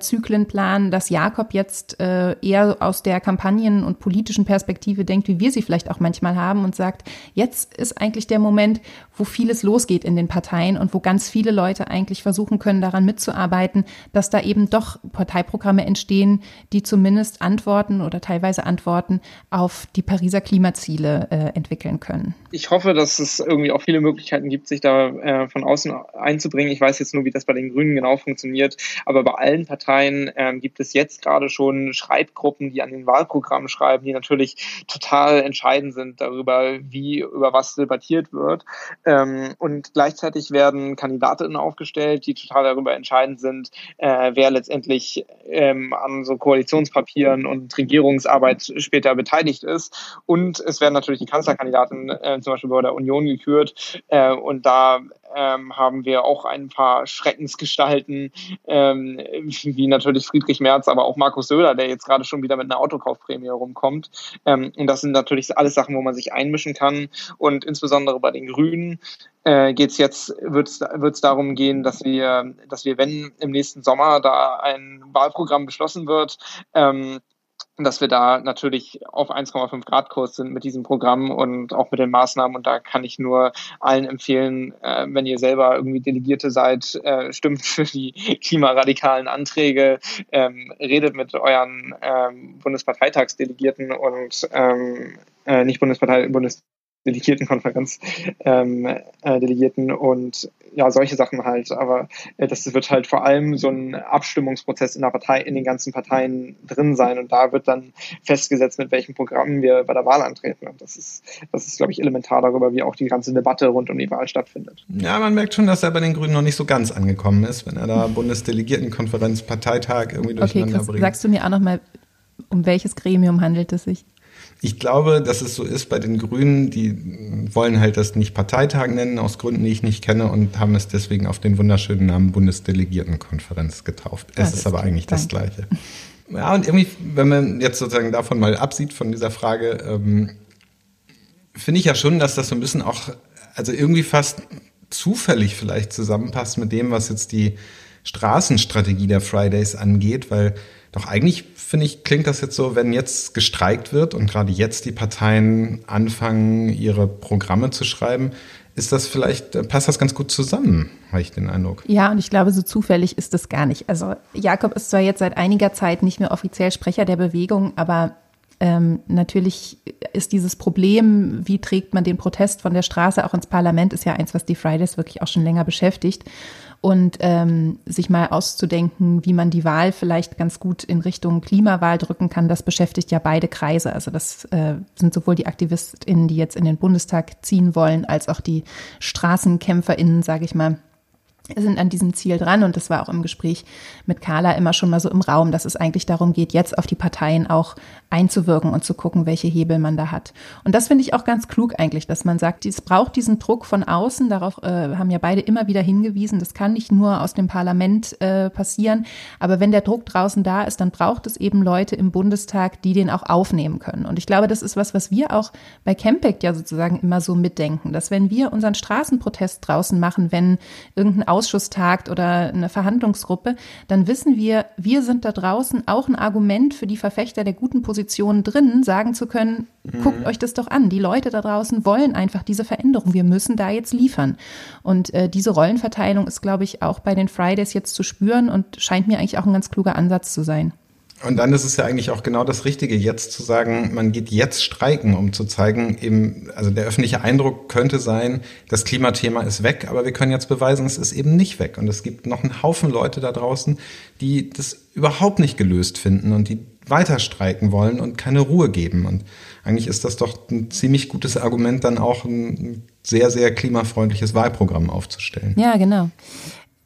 Zyklen planen, dass Jakob jetzt eher aus der Kampagnen- und politischen Perspektive denkt, wie wir sie vielleicht auch manchmal haben und sagt, jetzt ist eigentlich der Moment, Moment, wo vieles losgeht in den Parteien und wo ganz viele Leute eigentlich versuchen können, daran mitzuarbeiten, dass da eben doch Parteiprogramme entstehen, die zumindest Antworten oder teilweise Antworten auf die Pariser Klimaziele äh, entwickeln können. Ich hoffe, dass es irgendwie auch viele Möglichkeiten gibt, sich da äh, von außen einzubringen. Ich weiß jetzt nur, wie das bei den Grünen genau funktioniert, aber bei allen Parteien äh, gibt es jetzt gerade schon Schreibgruppen, die an den Wahlprogrammen schreiben, die natürlich total entscheidend sind darüber, wie über was debattiert wird wird. Ähm, und gleichzeitig werden Kandidatinnen aufgestellt, die total darüber entscheidend sind, äh, wer letztendlich ähm, an so Koalitionspapieren und Regierungsarbeit später beteiligt ist. Und es werden natürlich die Kanzlerkandidaten äh, zum Beispiel bei der Union gekürt. Äh, und da ähm, haben wir auch ein paar Schreckensgestalten, ähm, wie natürlich Friedrich Merz, aber auch Markus Söder, der jetzt gerade schon wieder mit einer Autokaufprämie rumkommt. Ähm, und das sind natürlich alles Sachen, wo man sich einmischen kann. Und insbesondere bei den Grünen äh, geht es jetzt, wird es darum gehen, dass wir, dass wir, wenn im nächsten Sommer da ein Wahlprogramm beschlossen wird, ähm, dass wir da natürlich auf 1,5 Grad Kurs sind mit diesem Programm und auch mit den Maßnahmen. Und da kann ich nur allen empfehlen, äh, wenn ihr selber irgendwie Delegierte seid, äh, stimmt für die klimaradikalen Anträge, ähm, redet mit euren ähm, Bundesparteitagsdelegierten und ähm, äh, nicht Bundespartei, Bundes Delegiertenkonferenz ähm, äh, Delegierten und ja, solche Sachen halt. Aber äh, das wird halt vor allem so ein Abstimmungsprozess in der Partei, in den ganzen Parteien drin sein. Und da wird dann festgesetzt, mit welchen Programmen wir bei der Wahl antreten. Und das ist, das ist, glaube ich, elementar darüber, wie auch die ganze Debatte rund um die Wahl stattfindet. Ja, man merkt schon, dass er bei den Grünen noch nicht so ganz angekommen ist, wenn er da Bundesdelegiertenkonferenz, Parteitag irgendwie durcheinander okay, Chris, bringt. Sagst du mir auch nochmal, um welches Gremium handelt es sich? Ich glaube, dass es so ist bei den Grünen, die wollen halt das nicht Parteitag nennen, aus Gründen, die ich nicht kenne, und haben es deswegen auf den wunderschönen Namen Bundesdelegiertenkonferenz getauft. Es ja, ist aber eigentlich danke. das Gleiche. Ja, und irgendwie, wenn man jetzt sozusagen davon mal absieht, von dieser Frage, ähm, finde ich ja schon, dass das so ein bisschen auch, also irgendwie fast zufällig vielleicht zusammenpasst mit dem, was jetzt die Straßenstrategie der Fridays angeht, weil doch eigentlich, finde ich, klingt das jetzt so, wenn jetzt gestreikt wird und gerade jetzt die Parteien anfangen, ihre Programme zu schreiben, ist das vielleicht, äh, passt das ganz gut zusammen, habe ich den Eindruck. Ja, und ich glaube, so zufällig ist das gar nicht. Also Jakob ist zwar jetzt seit einiger Zeit nicht mehr offiziell Sprecher der Bewegung, aber ähm, natürlich ist dieses Problem, wie trägt man den Protest von der Straße auch ins Parlament, ist ja eins, was die Fridays wirklich auch schon länger beschäftigt und ähm, sich mal auszudenken, wie man die Wahl vielleicht ganz gut in Richtung Klimawahl drücken kann, das beschäftigt ja beide Kreise. Also das äh, sind sowohl die AktivistInnen, die jetzt in den Bundestag ziehen wollen, als auch die StraßenkämpferInnen, sage ich mal, sind an diesem Ziel dran und das war auch im Gespräch mit Carla immer schon mal so im Raum, dass es eigentlich darum geht, jetzt auf die Parteien auch einzuwirken und zu gucken, welche Hebel man da hat. Und das finde ich auch ganz klug eigentlich, dass man sagt, es braucht diesen Druck von außen, darauf äh, haben ja beide immer wieder hingewiesen, das kann nicht nur aus dem Parlament äh, passieren, aber wenn der Druck draußen da ist, dann braucht es eben Leute im Bundestag, die den auch aufnehmen können. Und ich glaube, das ist was, was wir auch bei Campact ja sozusagen immer so mitdenken, dass wenn wir unseren Straßenprotest draußen machen, wenn irgendein Ausschuss tagt oder eine Verhandlungsgruppe, dann wissen wir, wir sind da draußen auch ein Argument für die Verfechter der guten Position drin, sagen zu können, mhm. guckt euch das doch an. Die Leute da draußen wollen einfach diese Veränderung. Wir müssen da jetzt liefern. Und äh, diese Rollenverteilung ist, glaube ich, auch bei den Fridays jetzt zu spüren und scheint mir eigentlich auch ein ganz kluger Ansatz zu sein. Und dann ist es ja eigentlich auch genau das Richtige, jetzt zu sagen, man geht jetzt streiken, um zu zeigen, eben, also der öffentliche Eindruck könnte sein, das Klimathema ist weg, aber wir können jetzt beweisen, es ist eben nicht weg. Und es gibt noch einen Haufen Leute da draußen, die das überhaupt nicht gelöst finden und die weiter streiken wollen und keine Ruhe geben. Und eigentlich ist das doch ein ziemlich gutes Argument, dann auch ein sehr, sehr klimafreundliches Wahlprogramm aufzustellen. Ja, genau.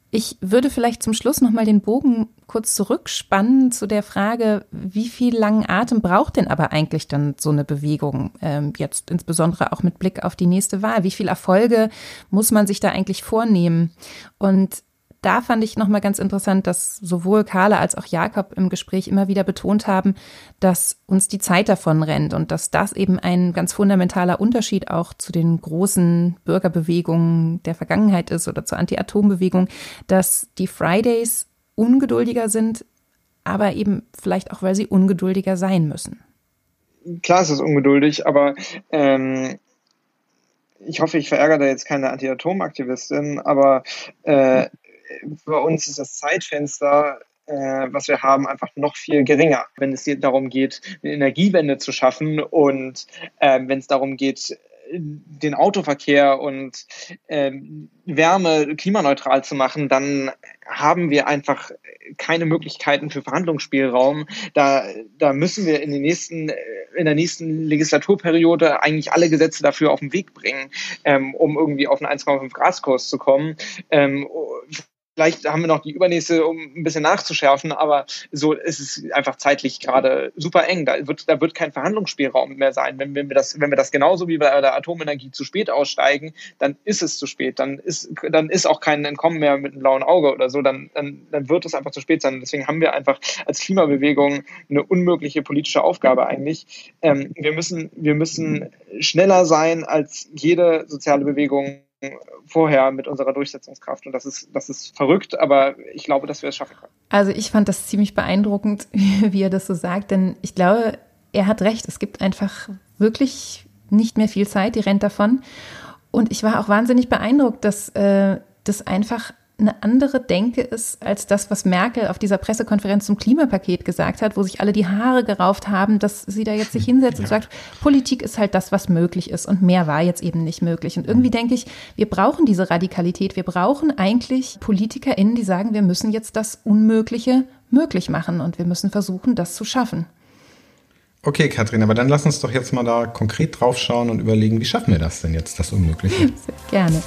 Ich würde vielleicht zum Schluss nochmal den Bogen kurz zurückspannen zu der Frage, wie viel langen Atem braucht denn aber eigentlich dann so eine Bewegung, ähm, jetzt insbesondere auch mit Blick auf die nächste Wahl? Wie viel Erfolge muss man sich da eigentlich vornehmen? Und da fand ich nochmal ganz interessant, dass sowohl Carla als auch Jakob im Gespräch immer wieder betont haben, dass uns die Zeit davon rennt und dass das eben ein ganz fundamentaler Unterschied auch zu den großen Bürgerbewegungen der Vergangenheit ist oder zur Anti-Atom-Bewegung, dass die Fridays ungeduldiger sind, aber eben vielleicht auch, weil sie ungeduldiger sein müssen. Klar ist es ungeduldig, aber ähm, ich hoffe, ich verärgere da jetzt keine Anti-Atom-Aktivistin, aber äh, für uns ist das Zeitfenster, äh, was wir haben, einfach noch viel geringer, wenn es darum geht, eine Energiewende zu schaffen und äh, wenn es darum geht, den Autoverkehr und ähm, Wärme klimaneutral zu machen, dann haben wir einfach keine Möglichkeiten für Verhandlungsspielraum. Da, da müssen wir in, den nächsten, in der nächsten Legislaturperiode eigentlich alle Gesetze dafür auf den Weg bringen, ähm, um irgendwie auf einen 1,5 Grad Kurs zu kommen. Ähm, Vielleicht haben wir noch die übernächste, um ein bisschen nachzuschärfen, aber so ist es einfach zeitlich gerade super eng. Da wird, da wird kein Verhandlungsspielraum mehr sein. Wenn, wenn, wir das, wenn wir das genauso wie bei der Atomenergie zu spät aussteigen, dann ist es zu spät. Dann ist, dann ist auch kein Entkommen mehr mit einem blauen Auge oder so. Dann, dann, dann wird es einfach zu spät sein. Deswegen haben wir einfach als Klimabewegung eine unmögliche politische Aufgabe eigentlich. Ähm, wir müssen, wir müssen schneller sein als jede soziale Bewegung vorher mit unserer Durchsetzungskraft. Und das ist, das ist verrückt, aber ich glaube, dass wir es schaffen können. Also ich fand das ziemlich beeindruckend, wie er das so sagt, denn ich glaube, er hat recht. Es gibt einfach wirklich nicht mehr viel Zeit, die rennt davon. Und ich war auch wahnsinnig beeindruckt, dass äh, das einfach eine andere Denke ist als das, was Merkel auf dieser Pressekonferenz zum Klimapaket gesagt hat, wo sich alle die Haare gerauft haben, dass sie da jetzt sich hinsetzt ja. und sagt, Politik ist halt das, was möglich ist und mehr war jetzt eben nicht möglich. Und irgendwie denke ich, wir brauchen diese Radikalität. Wir brauchen eigentlich PolitikerInnen, die sagen, wir müssen jetzt das Unmögliche möglich machen und wir müssen versuchen, das zu schaffen. Okay, Katrin, aber dann lass uns doch jetzt mal da konkret drauf schauen und überlegen, wie schaffen wir das denn jetzt, das Unmögliche? Sehr gerne.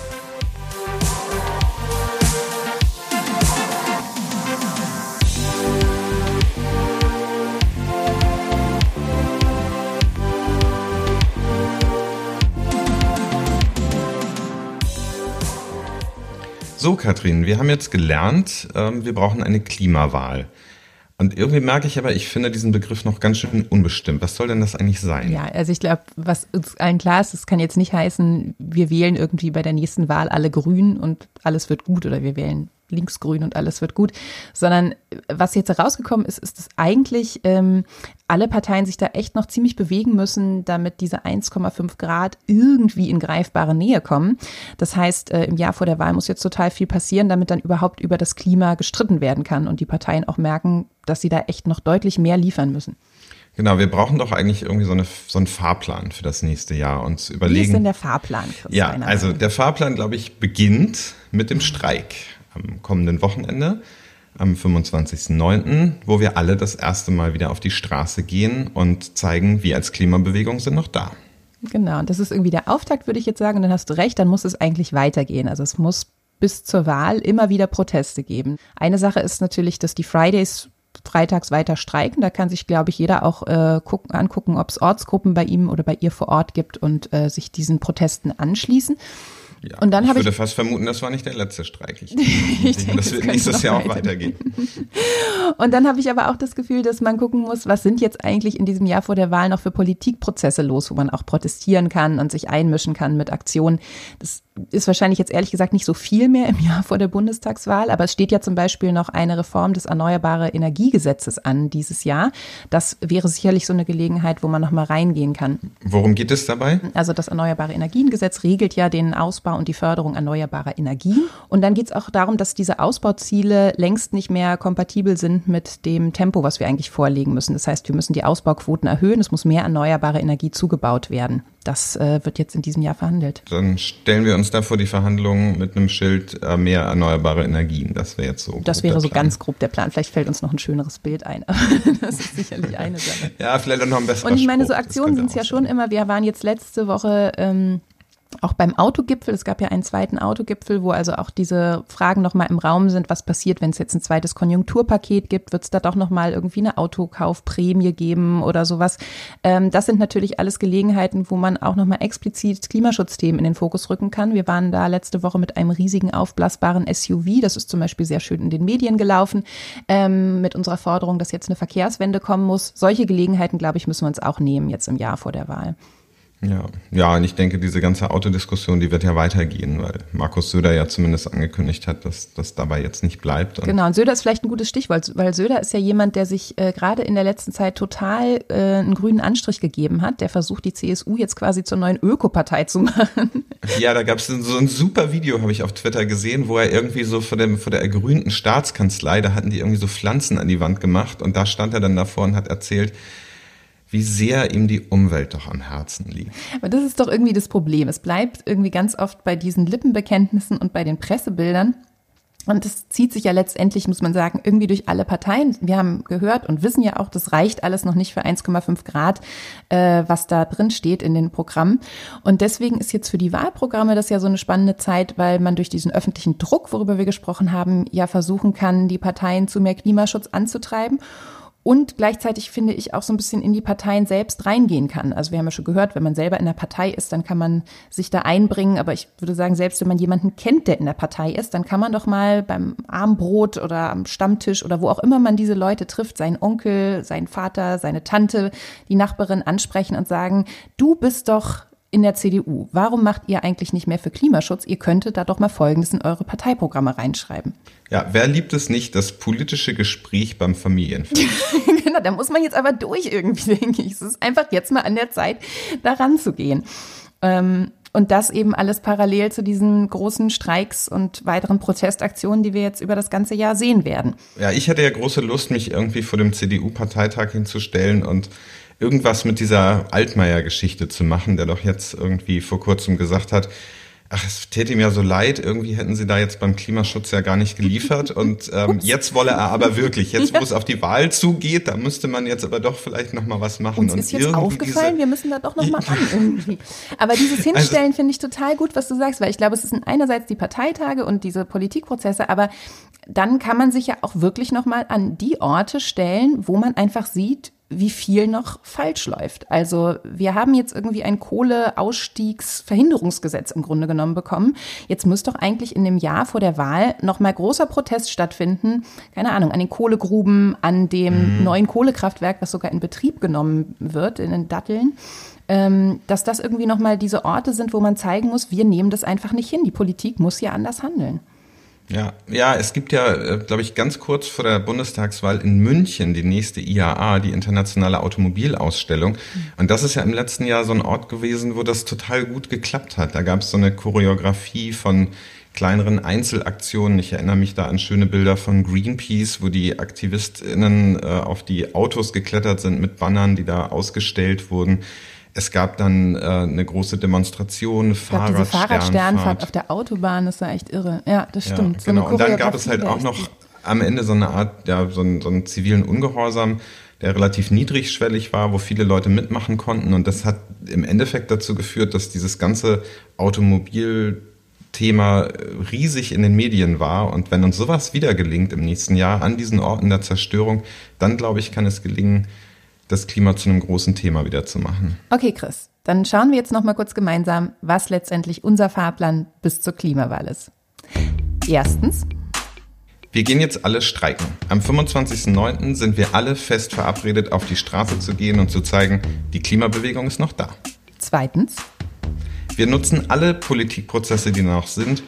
So, Katrin, wir haben jetzt gelernt, ähm, wir brauchen eine Klimawahl. Und irgendwie merke ich aber, ich finde diesen Begriff noch ganz schön unbestimmt. Was soll denn das eigentlich sein? Ja, also ich glaube, was uns allen klar ist, das kann jetzt nicht heißen, wir wählen irgendwie bei der nächsten Wahl alle grün und alles wird gut oder wir wählen linksgrün und alles wird gut, sondern was jetzt herausgekommen ist, ist, dass eigentlich ähm, alle Parteien sich da echt noch ziemlich bewegen müssen, damit diese 1,5 Grad irgendwie in greifbare Nähe kommen. Das heißt, äh, im Jahr vor der Wahl muss jetzt total viel passieren, damit dann überhaupt über das Klima gestritten werden kann und die Parteien auch merken, dass sie da echt noch deutlich mehr liefern müssen. Genau, wir brauchen doch eigentlich irgendwie so, eine, so einen Fahrplan für das nächste Jahr und überlegen. Wie ist denn der Fahrplan, Chris? Ja, also der Fahrplan, glaube ich, beginnt mit dem Streik am kommenden Wochenende, am 25.09., wo wir alle das erste Mal wieder auf die Straße gehen und zeigen, wir als Klimabewegung sind noch da. Genau, und das ist irgendwie der Auftakt, würde ich jetzt sagen. Und dann hast du recht, dann muss es eigentlich weitergehen. Also es muss bis zur Wahl immer wieder Proteste geben. Eine Sache ist natürlich, dass die Fridays freitags weiter streiken. Da kann sich, glaube ich, jeder auch äh, gucken, angucken, ob es Ortsgruppen bei ihm oder bei ihr vor Ort gibt und äh, sich diesen Protesten anschließen. Ja, und dann ich würde ich, fast vermuten, das war nicht der letzte Streik. Ich, ich denke, das wird nächstes Jahr auch weitergehen. und dann habe ich aber auch das Gefühl, dass man gucken muss, was sind jetzt eigentlich in diesem Jahr vor der Wahl noch für Politikprozesse los, wo man auch protestieren kann und sich einmischen kann mit Aktionen. Das ist wahrscheinlich jetzt ehrlich gesagt nicht so viel mehr im Jahr vor der Bundestagswahl, aber es steht ja zum Beispiel noch eine Reform des Erneuerbare Energiegesetzes an dieses Jahr. Das wäre sicherlich so eine Gelegenheit, wo man noch mal reingehen kann. Worum geht es dabei? Also das Erneuerbare Energiengesetz regelt ja den Ausbau Ausbau und die Förderung erneuerbarer Energien. Und dann geht es auch darum, dass diese Ausbauziele längst nicht mehr kompatibel sind mit dem Tempo, was wir eigentlich vorlegen müssen. Das heißt, wir müssen die Ausbauquoten erhöhen. Es muss mehr erneuerbare Energie zugebaut werden. Das äh, wird jetzt in diesem Jahr verhandelt. Dann stellen wir uns da vor die Verhandlungen mit einem Schild äh, mehr erneuerbare Energien. Das wäre jetzt so. Das wäre so ganz grob der Plan. Vielleicht fällt uns noch ein schöneres Bild ein. Das ist sicherlich eine Sache. ja, vielleicht auch noch ein besseres Und ich meine, so Aktionen sind es ja schon immer. Wir waren jetzt letzte Woche ähm, auch beim Autogipfel, es gab ja einen zweiten Autogipfel, wo also auch diese Fragen nochmal im Raum sind, was passiert, wenn es jetzt ein zweites Konjunkturpaket gibt, wird es da doch nochmal irgendwie eine Autokaufprämie geben oder sowas. Ähm, das sind natürlich alles Gelegenheiten, wo man auch nochmal explizit Klimaschutzthemen in den Fokus rücken kann. Wir waren da letzte Woche mit einem riesigen aufblasbaren SUV, das ist zum Beispiel sehr schön in den Medien gelaufen, ähm, mit unserer Forderung, dass jetzt eine Verkehrswende kommen muss. Solche Gelegenheiten, glaube ich, müssen wir uns auch nehmen jetzt im Jahr vor der Wahl. Ja, ja, und ich denke, diese ganze Autodiskussion, die wird ja weitergehen, weil Markus Söder ja zumindest angekündigt hat, dass das dabei jetzt nicht bleibt. Und genau, und Söder ist vielleicht ein gutes Stichwort, weil Söder ist ja jemand, der sich äh, gerade in der letzten Zeit total äh, einen grünen Anstrich gegeben hat. Der versucht, die CSU jetzt quasi zur neuen Ökopartei zu machen. Ja, da gab es so ein super Video, habe ich auf Twitter gesehen, wo er irgendwie so vor, dem, vor der ergrünten Staatskanzlei, da hatten die irgendwie so Pflanzen an die Wand gemacht und da stand er dann davor und hat erzählt, wie sehr ihm die Umwelt doch am Herzen liegt. Aber das ist doch irgendwie das Problem. Es bleibt irgendwie ganz oft bei diesen Lippenbekenntnissen und bei den Pressebildern. Und das zieht sich ja letztendlich, muss man sagen, irgendwie durch alle Parteien. Wir haben gehört und wissen ja auch, das reicht alles noch nicht für 1,5 Grad, äh, was da drin steht in den Programmen. Und deswegen ist jetzt für die Wahlprogramme das ja so eine spannende Zeit, weil man durch diesen öffentlichen Druck, worüber wir gesprochen haben, ja versuchen kann, die Parteien zu mehr Klimaschutz anzutreiben und gleichzeitig finde ich auch so ein bisschen in die Parteien selbst reingehen kann. Also wir haben ja schon gehört, wenn man selber in der Partei ist, dann kann man sich da einbringen. Aber ich würde sagen, selbst wenn man jemanden kennt, der in der Partei ist, dann kann man doch mal beim Armbrot oder am Stammtisch oder wo auch immer man diese Leute trifft, seinen Onkel, seinen Vater, seine Tante, die Nachbarin ansprechen und sagen, du bist doch in der CDU. Warum macht ihr eigentlich nicht mehr für Klimaschutz? Ihr könntet da doch mal Folgendes in eure Parteiprogramme reinschreiben. Ja, wer liebt es nicht, das politische Gespräch beim Familienfest? genau, da muss man jetzt aber durch irgendwie, denke ich. Es ist einfach jetzt mal an der Zeit, da ranzugehen. Ähm, und das eben alles parallel zu diesen großen Streiks und weiteren Protestaktionen, die wir jetzt über das ganze Jahr sehen werden. Ja, ich hätte ja große Lust, mich irgendwie vor dem CDU-Parteitag hinzustellen und irgendwas mit dieser Altmaier-Geschichte zu machen, der doch jetzt irgendwie vor kurzem gesagt hat, ach, es täte ihm ja so leid, irgendwie hätten sie da jetzt beim Klimaschutz ja gar nicht geliefert. Und ähm, jetzt wolle er aber wirklich, jetzt wo es auf die Wahl zugeht, da müsste man jetzt aber doch vielleicht noch mal was machen. Uns ist jetzt aufgefallen, wir müssen da doch noch mal ran irgendwie. Aber dieses also Hinstellen also, finde ich total gut, was du sagst, weil ich glaube, es sind einerseits die Parteitage und diese Politikprozesse, aber dann kann man sich ja auch wirklich noch mal an die Orte stellen, wo man einfach sieht, wie viel noch falsch läuft. Also wir haben jetzt irgendwie ein Kohleausstiegsverhinderungsgesetz im Grunde genommen bekommen. Jetzt muss doch eigentlich in dem Jahr vor der Wahl noch mal großer Protest stattfinden. Keine Ahnung, an den Kohlegruben, an dem mhm. neuen Kohlekraftwerk, was sogar in Betrieb genommen wird, in den Datteln. Ähm, dass das irgendwie noch mal diese Orte sind, wo man zeigen muss, wir nehmen das einfach nicht hin. Die Politik muss ja anders handeln. Ja, ja, es gibt ja, äh, glaube ich, ganz kurz vor der Bundestagswahl in München die nächste IAA, die internationale Automobilausstellung. Und das ist ja im letzten Jahr so ein Ort gewesen, wo das total gut geklappt hat. Da gab es so eine Choreografie von kleineren Einzelaktionen. Ich erinnere mich da an schöne Bilder von Greenpeace, wo die AktivistInnen äh, auf die Autos geklettert sind mit Bannern, die da ausgestellt wurden. Es gab dann äh, eine große Demonstration, Fahrrad, diese Fahrradsternfahrt auf der Autobahn, das war echt irre. Ja, das stimmt. Ja, genau. So und dann gab es halt auch noch am Ende so eine Art, ja, so einen, so einen zivilen Ungehorsam, der relativ niedrigschwellig war, wo viele Leute mitmachen konnten. Und das hat im Endeffekt dazu geführt, dass dieses ganze Automobilthema riesig in den Medien war. Und wenn uns sowas wieder gelingt im nächsten Jahr an diesen Orten der Zerstörung, dann glaube ich, kann es gelingen, das Klima zu einem großen Thema wieder zu machen. Okay, Chris, dann schauen wir jetzt noch mal kurz gemeinsam, was letztendlich unser Fahrplan bis zur Klimawahl ist. Erstens. Wir gehen jetzt alle streiken. Am 25.09. sind wir alle fest verabredet, auf die Straße zu gehen und zu zeigen, die Klimabewegung ist noch da. Zweitens. Wir nutzen alle Politikprozesse, die noch sind,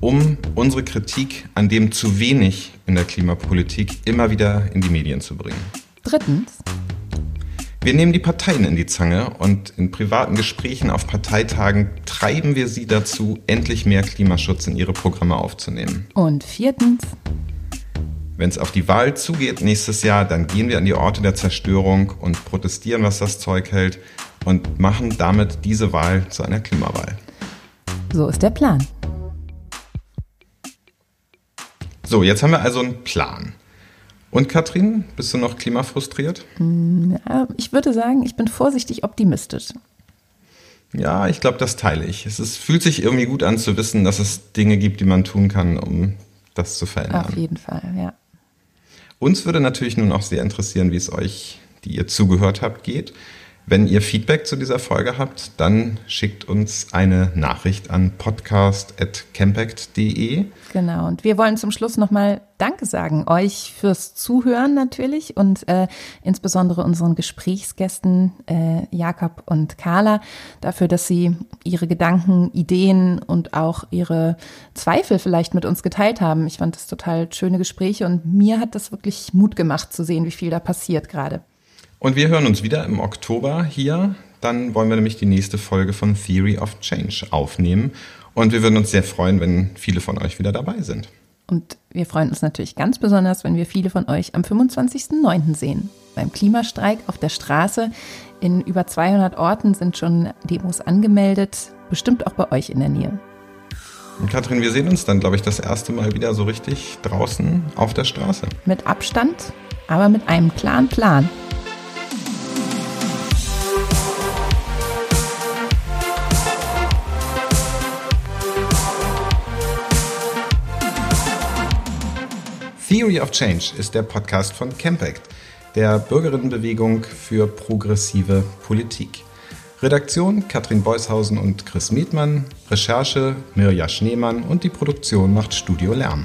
um unsere Kritik an dem zu wenig in der Klimapolitik immer wieder in die Medien zu bringen. Drittens. Wir nehmen die Parteien in die Zange und in privaten Gesprächen auf Parteitagen treiben wir sie dazu, endlich mehr Klimaschutz in ihre Programme aufzunehmen. Und viertens. Wenn es auf die Wahl zugeht nächstes Jahr, dann gehen wir an die Orte der Zerstörung und protestieren, was das Zeug hält und machen damit diese Wahl zu einer Klimawahl. So ist der Plan. So, jetzt haben wir also einen Plan. Und Katrin, bist du noch klimafrustriert? Mm, ja, ich würde sagen, ich bin vorsichtig optimistisch. Ja, ich glaube, das teile ich. Es ist, fühlt sich irgendwie gut an zu wissen, dass es Dinge gibt, die man tun kann, um das zu verändern. Auf jeden Fall, ja. Uns würde natürlich nun auch sehr interessieren, wie es euch, die ihr zugehört habt, geht. Wenn ihr Feedback zu dieser Folge habt, dann schickt uns eine Nachricht an podcast.campact.de. Genau, und wir wollen zum Schluss nochmal Danke sagen, euch fürs Zuhören natürlich und äh, insbesondere unseren Gesprächsgästen äh, Jakob und Carla dafür, dass sie ihre Gedanken, Ideen und auch ihre Zweifel vielleicht mit uns geteilt haben. Ich fand das total schöne Gespräche und mir hat das wirklich Mut gemacht zu sehen, wie viel da passiert gerade. Und wir hören uns wieder im Oktober hier. Dann wollen wir nämlich die nächste Folge von Theory of Change aufnehmen. Und wir würden uns sehr freuen, wenn viele von euch wieder dabei sind. Und wir freuen uns natürlich ganz besonders, wenn wir viele von euch am 25.09. sehen. Beim Klimastreik auf der Straße. In über 200 Orten sind schon Demos angemeldet, bestimmt auch bei euch in der Nähe. Und Katrin, wir sehen uns dann, glaube ich, das erste Mal wieder so richtig draußen auf der Straße. Mit Abstand, aber mit einem klaren Plan. Theory of Change ist der Podcast von Campact, der Bürgerinnenbewegung für progressive Politik. Redaktion Katrin Beushausen und Chris Mietmann, Recherche Mirja Schneemann und die Produktion macht Studio Lärm.